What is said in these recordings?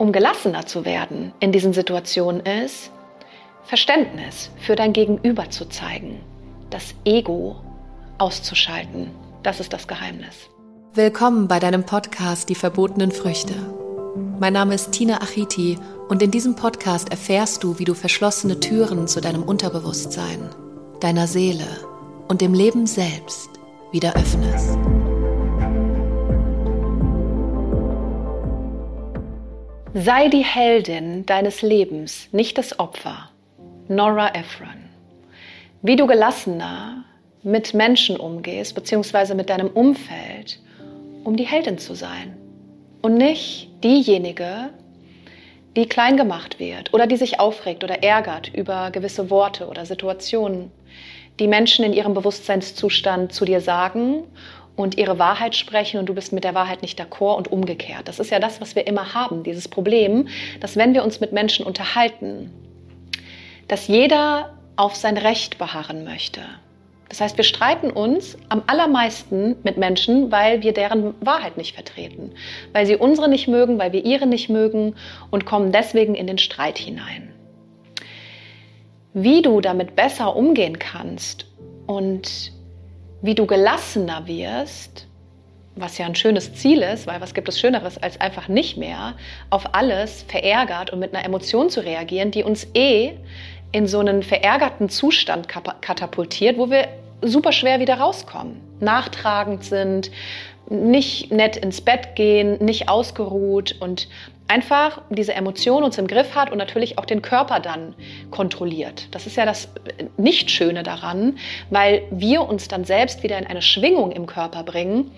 um gelassener zu werden in diesen Situationen ist, Verständnis für dein Gegenüber zu zeigen, das Ego auszuschalten. Das ist das Geheimnis. Willkommen bei deinem Podcast Die verbotenen Früchte. Mein Name ist Tina Achiti und in diesem Podcast erfährst du, wie du verschlossene Türen zu deinem Unterbewusstsein, deiner Seele und dem Leben selbst wieder öffnest. Sei die Heldin deines Lebens, nicht das Opfer. Nora Ephron. Wie du gelassener mit Menschen umgehst, beziehungsweise mit deinem Umfeld, um die Heldin zu sein. Und nicht diejenige, die klein gemacht wird oder die sich aufregt oder ärgert über gewisse Worte oder Situationen, die Menschen in ihrem Bewusstseinszustand zu dir sagen und ihre Wahrheit sprechen und du bist mit der Wahrheit nicht d'accord und umgekehrt. Das ist ja das, was wir immer haben, dieses Problem, dass wenn wir uns mit Menschen unterhalten, dass jeder auf sein Recht beharren möchte. Das heißt, wir streiten uns am allermeisten mit Menschen, weil wir deren Wahrheit nicht vertreten, weil sie unsere nicht mögen, weil wir ihre nicht mögen und kommen deswegen in den Streit hinein. Wie du damit besser umgehen kannst und wie du gelassener wirst, was ja ein schönes Ziel ist, weil was gibt es Schöneres, als einfach nicht mehr auf alles verärgert und mit einer Emotion zu reagieren, die uns eh in so einen verärgerten Zustand katapultiert, wo wir super schwer wieder rauskommen, nachtragend sind, nicht nett ins Bett gehen, nicht ausgeruht und einfach diese Emotion uns im Griff hat und natürlich auch den Körper dann kontrolliert. Das ist ja das Nicht-Schöne daran, weil wir uns dann selbst wieder in eine Schwingung im Körper bringen,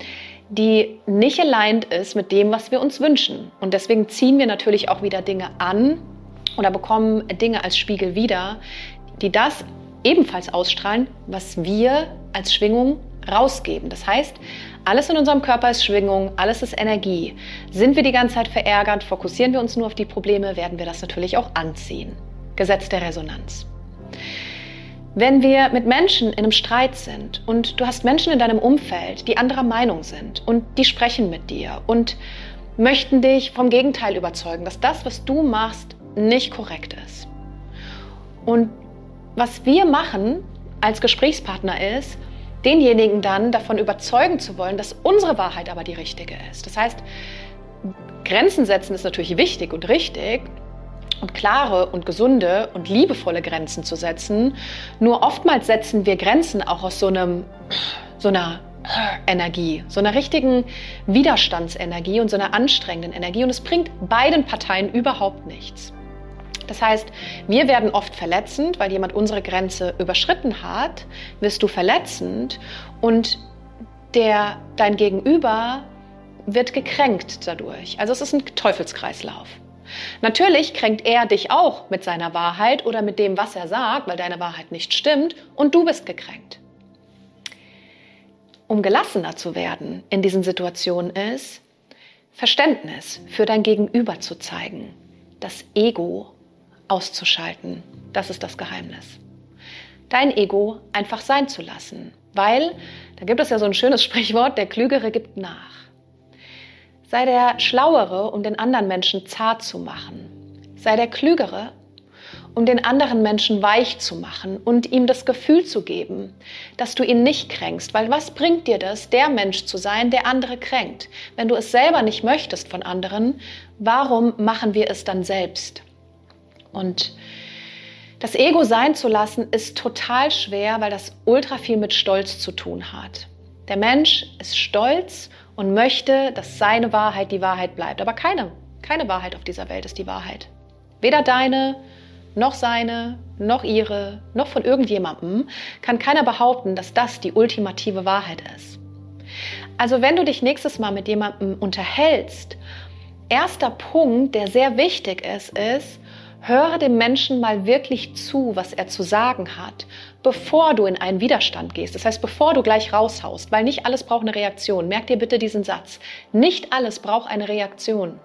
die nicht aligned ist mit dem, was wir uns wünschen. Und deswegen ziehen wir natürlich auch wieder Dinge an oder bekommen Dinge als Spiegel wieder, die das ebenfalls ausstrahlen, was wir als Schwingung rausgeben. Das heißt, alles in unserem Körper ist Schwingung, alles ist Energie. Sind wir die ganze Zeit verärgert, fokussieren wir uns nur auf die Probleme, werden wir das natürlich auch anziehen. Gesetz der Resonanz. Wenn wir mit Menschen in einem Streit sind und du hast Menschen in deinem Umfeld, die anderer Meinung sind und die sprechen mit dir und möchten dich vom Gegenteil überzeugen, dass das, was du machst, nicht korrekt ist. Und was wir machen als Gesprächspartner ist, denjenigen dann davon überzeugen zu wollen, dass unsere Wahrheit aber die richtige ist. Das heißt, Grenzen setzen ist natürlich wichtig und richtig und klare und gesunde und liebevolle Grenzen zu setzen. Nur oftmals setzen wir Grenzen auch aus so einem so einer Energie, so einer richtigen Widerstandsenergie und so einer anstrengenden Energie und es bringt beiden Parteien überhaupt nichts. Das heißt, wir werden oft verletzend, weil jemand unsere Grenze überschritten hat, wirst du verletzend und der, dein Gegenüber wird gekränkt dadurch. Also es ist ein Teufelskreislauf. Natürlich kränkt er dich auch mit seiner Wahrheit oder mit dem, was er sagt, weil deine Wahrheit nicht stimmt und du bist gekränkt. Um gelassener zu werden in diesen Situationen ist, Verständnis für dein Gegenüber zu zeigen, das Ego auszuschalten. Das ist das Geheimnis. Dein Ego einfach sein zu lassen, weil, da gibt es ja so ein schönes Sprichwort, der Klügere gibt nach. Sei der Schlauere, um den anderen Menschen zart zu machen. Sei der Klügere, um den anderen Menschen weich zu machen und ihm das Gefühl zu geben, dass du ihn nicht kränkst. Weil was bringt dir das, der Mensch zu sein, der andere kränkt? Wenn du es selber nicht möchtest von anderen, warum machen wir es dann selbst? Und das Ego sein zu lassen ist total schwer, weil das ultra viel mit Stolz zu tun hat. Der Mensch ist stolz und möchte, dass seine Wahrheit die Wahrheit bleibt. Aber keine, keine Wahrheit auf dieser Welt ist die Wahrheit. Weder deine, noch seine, noch ihre, noch von irgendjemandem kann keiner behaupten, dass das die ultimative Wahrheit ist. Also wenn du dich nächstes Mal mit jemandem unterhältst, erster Punkt, der sehr wichtig ist, ist, Höre dem Menschen mal wirklich zu, was er zu sagen hat, bevor du in einen Widerstand gehst. Das heißt, bevor du gleich raushaust, weil nicht alles braucht eine Reaktion. Merk dir bitte diesen Satz. Nicht alles braucht eine Reaktion.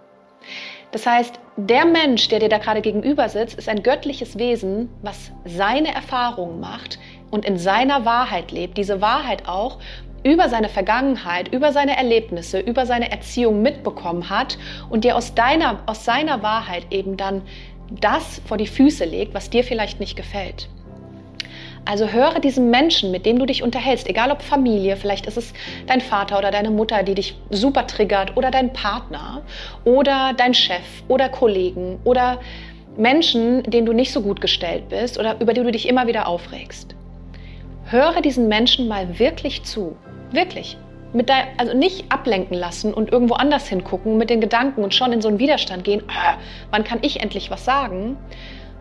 Das heißt, der Mensch, der dir da gerade gegenüber sitzt, ist ein göttliches Wesen, was seine Erfahrungen macht und in seiner Wahrheit lebt, diese Wahrheit auch über seine Vergangenheit, über seine Erlebnisse, über seine Erziehung mitbekommen hat und dir aus, deiner, aus seiner Wahrheit eben dann das vor die Füße legt, was dir vielleicht nicht gefällt. Also höre diesem Menschen, mit dem du dich unterhältst, egal ob Familie, vielleicht ist es dein Vater oder deine Mutter, die dich super triggert, oder dein Partner oder dein Chef oder Kollegen oder Menschen, denen du nicht so gut gestellt bist oder über die du dich immer wieder aufregst. Höre diesen Menschen mal wirklich zu. Wirklich. Mit dein, also nicht ablenken lassen und irgendwo anders hingucken mit den Gedanken und schon in so einen Widerstand gehen, ah, wann kann ich endlich was sagen,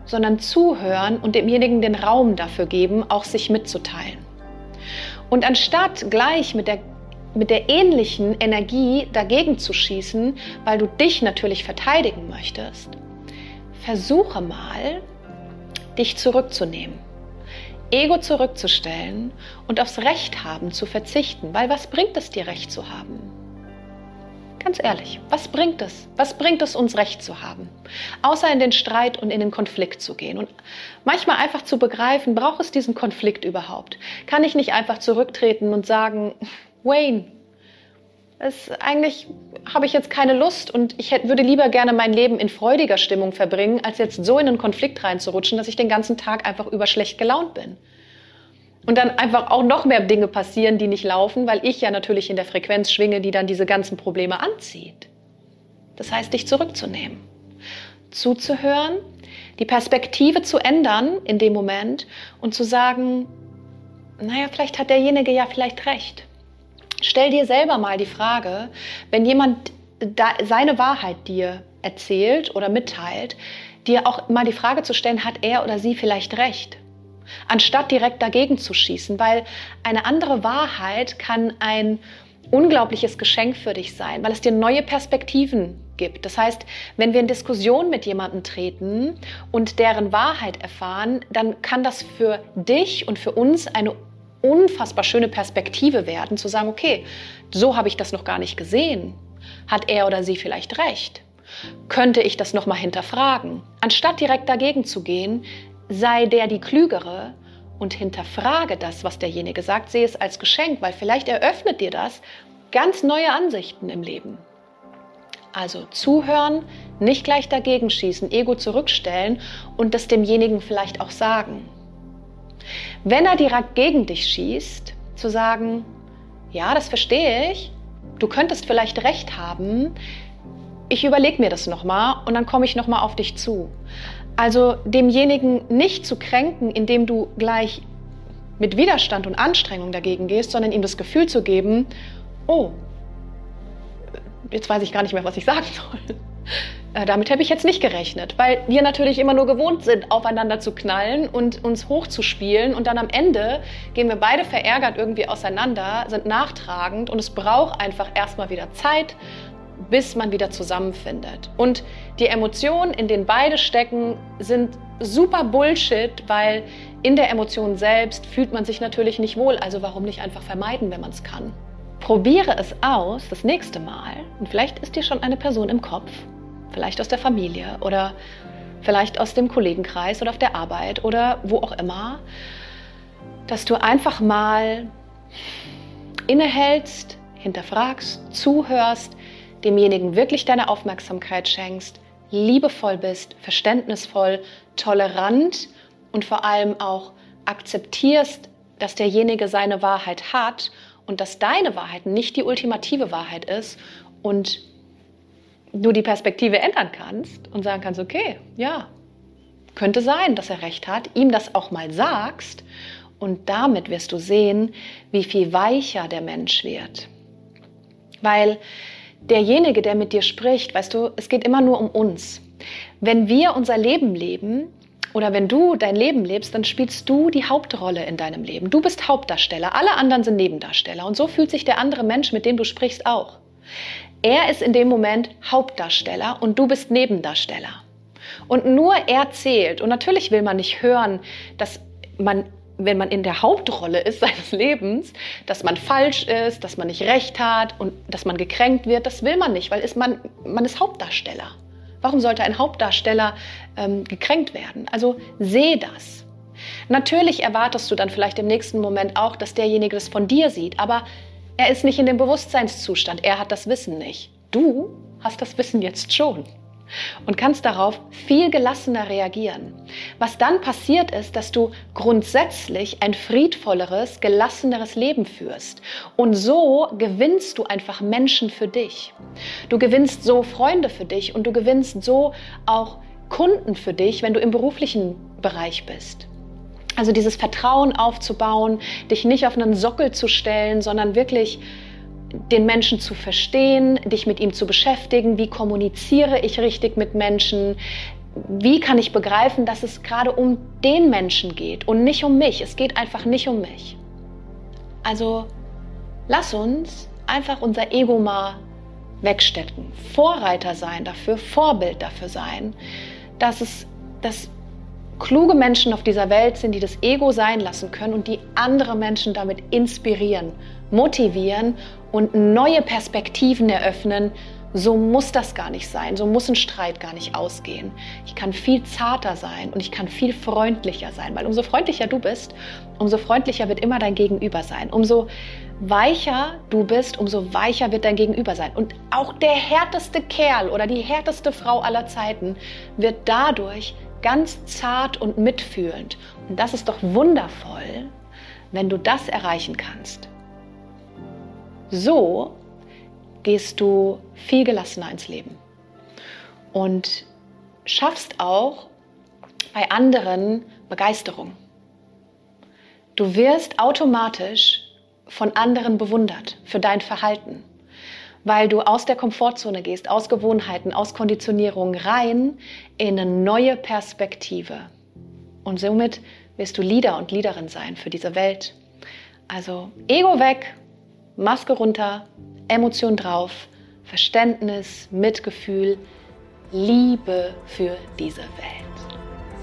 sondern zuhören und demjenigen den Raum dafür geben, auch sich mitzuteilen. Und anstatt gleich mit der, mit der ähnlichen Energie dagegen zu schießen, weil du dich natürlich verteidigen möchtest, versuche mal, dich zurückzunehmen. Ego zurückzustellen und aufs Recht haben zu verzichten, weil was bringt es dir, Recht zu haben? Ganz ehrlich, was bringt es? Was bringt es uns, Recht zu haben? Außer in den Streit und in den Konflikt zu gehen. Und manchmal einfach zu begreifen, braucht es diesen Konflikt überhaupt? Kann ich nicht einfach zurücktreten und sagen, Wayne, es, eigentlich habe ich jetzt keine Lust und ich hätte, würde lieber gerne mein Leben in freudiger Stimmung verbringen, als jetzt so in einen Konflikt reinzurutschen, dass ich den ganzen Tag einfach über schlecht gelaunt bin. Und dann einfach auch noch mehr Dinge passieren, die nicht laufen, weil ich ja natürlich in der Frequenz schwinge, die dann diese ganzen Probleme anzieht. Das heißt, dich zurückzunehmen, zuzuhören, die Perspektive zu ändern in dem Moment und zu sagen, naja, vielleicht hat derjenige ja vielleicht recht. Stell dir selber mal die Frage, wenn jemand seine Wahrheit dir erzählt oder mitteilt, dir auch mal die Frage zu stellen, hat er oder sie vielleicht recht? Anstatt direkt dagegen zu schießen, weil eine andere Wahrheit kann ein unglaubliches Geschenk für dich sein, weil es dir neue Perspektiven gibt. Das heißt, wenn wir in Diskussion mit jemandem treten und deren Wahrheit erfahren, dann kann das für dich und für uns eine unfassbar schöne Perspektive werden, zu sagen, okay, so habe ich das noch gar nicht gesehen. Hat er oder sie vielleicht recht? Könnte ich das nochmal hinterfragen? Anstatt direkt dagegen zu gehen, sei der die Klügere und hinterfrage das, was derjenige sagt, sehe es als Geschenk, weil vielleicht eröffnet dir das ganz neue Ansichten im Leben. Also zuhören, nicht gleich dagegen schießen, Ego zurückstellen und das demjenigen vielleicht auch sagen. Wenn er direkt gegen dich schießt, zu sagen, ja, das verstehe ich, du könntest vielleicht recht haben, ich überlege mir das nochmal und dann komme ich nochmal auf dich zu. Also demjenigen nicht zu kränken, indem du gleich mit Widerstand und Anstrengung dagegen gehst, sondern ihm das Gefühl zu geben, oh, jetzt weiß ich gar nicht mehr, was ich sagen soll. Äh, damit habe ich jetzt nicht gerechnet, weil wir natürlich immer nur gewohnt sind, aufeinander zu knallen und uns hochzuspielen und dann am Ende gehen wir beide verärgert irgendwie auseinander, sind nachtragend und es braucht einfach erstmal wieder Zeit, bis man wieder zusammenfindet. Und die Emotionen, in denen beide stecken, sind super Bullshit, weil in der Emotion selbst fühlt man sich natürlich nicht wohl. Also warum nicht einfach vermeiden, wenn man es kann? Probiere es aus das nächste Mal und vielleicht ist dir schon eine Person im Kopf, vielleicht aus der Familie oder vielleicht aus dem Kollegenkreis oder auf der Arbeit oder wo auch immer, dass du einfach mal innehältst, hinterfragst, zuhörst, demjenigen wirklich deine Aufmerksamkeit schenkst, liebevoll bist, verständnisvoll, tolerant und vor allem auch akzeptierst, dass derjenige seine Wahrheit hat und dass deine Wahrheit nicht die ultimative Wahrheit ist und du die Perspektive ändern kannst und sagen kannst, okay, ja, könnte sein, dass er recht hat, ihm das auch mal sagst und damit wirst du sehen, wie viel weicher der Mensch wird. Weil derjenige, der mit dir spricht, weißt du, es geht immer nur um uns. Wenn wir unser Leben leben oder wenn du dein Leben lebst, dann spielst du die Hauptrolle in deinem Leben. Du bist Hauptdarsteller, alle anderen sind Nebendarsteller. Und so fühlt sich der andere Mensch, mit dem du sprichst, auch. Er ist in dem Moment Hauptdarsteller und du bist Nebendarsteller. Und nur er zählt. Und natürlich will man nicht hören, dass man, wenn man in der Hauptrolle ist seines Lebens, dass man falsch ist, dass man nicht recht hat und dass man gekränkt wird. Das will man nicht, weil ist man, man ist Hauptdarsteller. Warum sollte ein Hauptdarsteller ähm, gekränkt werden? Also seh das. Natürlich erwartest du dann vielleicht im nächsten Moment auch, dass derjenige das von dir sieht, aber Er ist nicht in dem Bewusstseinszustand. Er hat das Wissen nicht. Du hast das Wissen jetzt schon und kannst darauf viel gelassener reagieren. Was dann passiert ist, dass du grundsätzlich ein friedvolleres, gelasseneres Leben führst. Und so gewinnst du einfach Menschen für dich. Du gewinnst so Freunde für dich und du gewinnst so auch Kunden für dich, wenn du im beruflichen Bereich bist. Also dieses Vertrauen aufzubauen, dich nicht auf einen Sockel zu stellen, sondern wirklich den Menschen zu verstehen, dich mit ihm zu beschäftigen, wie kommuniziere ich richtig mit Menschen, wie kann ich begreifen, dass es gerade um den Menschen geht und nicht um mich. Es geht einfach nicht um mich. Also lass uns einfach unser Ego mal wegstecken, Vorreiter sein dafür, Vorbild dafür sein, dass es, dass kluge Menschen auf dieser Welt sind, die das Ego sein lassen können und die andere Menschen damit inspirieren, motivieren und neue Perspektiven eröffnen. So muss das gar nicht sein, so muss ein Streit gar nicht ausgehen. Ich kann viel zarter sein und ich kann viel freundlicher sein, weil umso freundlicher du bist, umso freundlicher wird immer dein Gegenüber sein. Umso weicher du bist, umso weicher wird dein Gegenüber sein. Und auch der härteste Kerl oder die härteste Frau aller Zeiten wird dadurch ganz zart und mitfühlend. Und das ist doch wundervoll, wenn du das erreichen kannst. So gehst du viel gelassener ins Leben und schaffst auch bei anderen Begeisterung. Du wirst automatisch von anderen bewundert für dein Verhalten weil du aus der Komfortzone gehst, aus Gewohnheiten, aus Konditionierung rein in eine neue Perspektive. Und somit wirst du Leader und Leaderin sein für diese Welt. Also Ego weg, Maske runter, Emotion drauf, Verständnis, Mitgefühl, Liebe für diese Welt.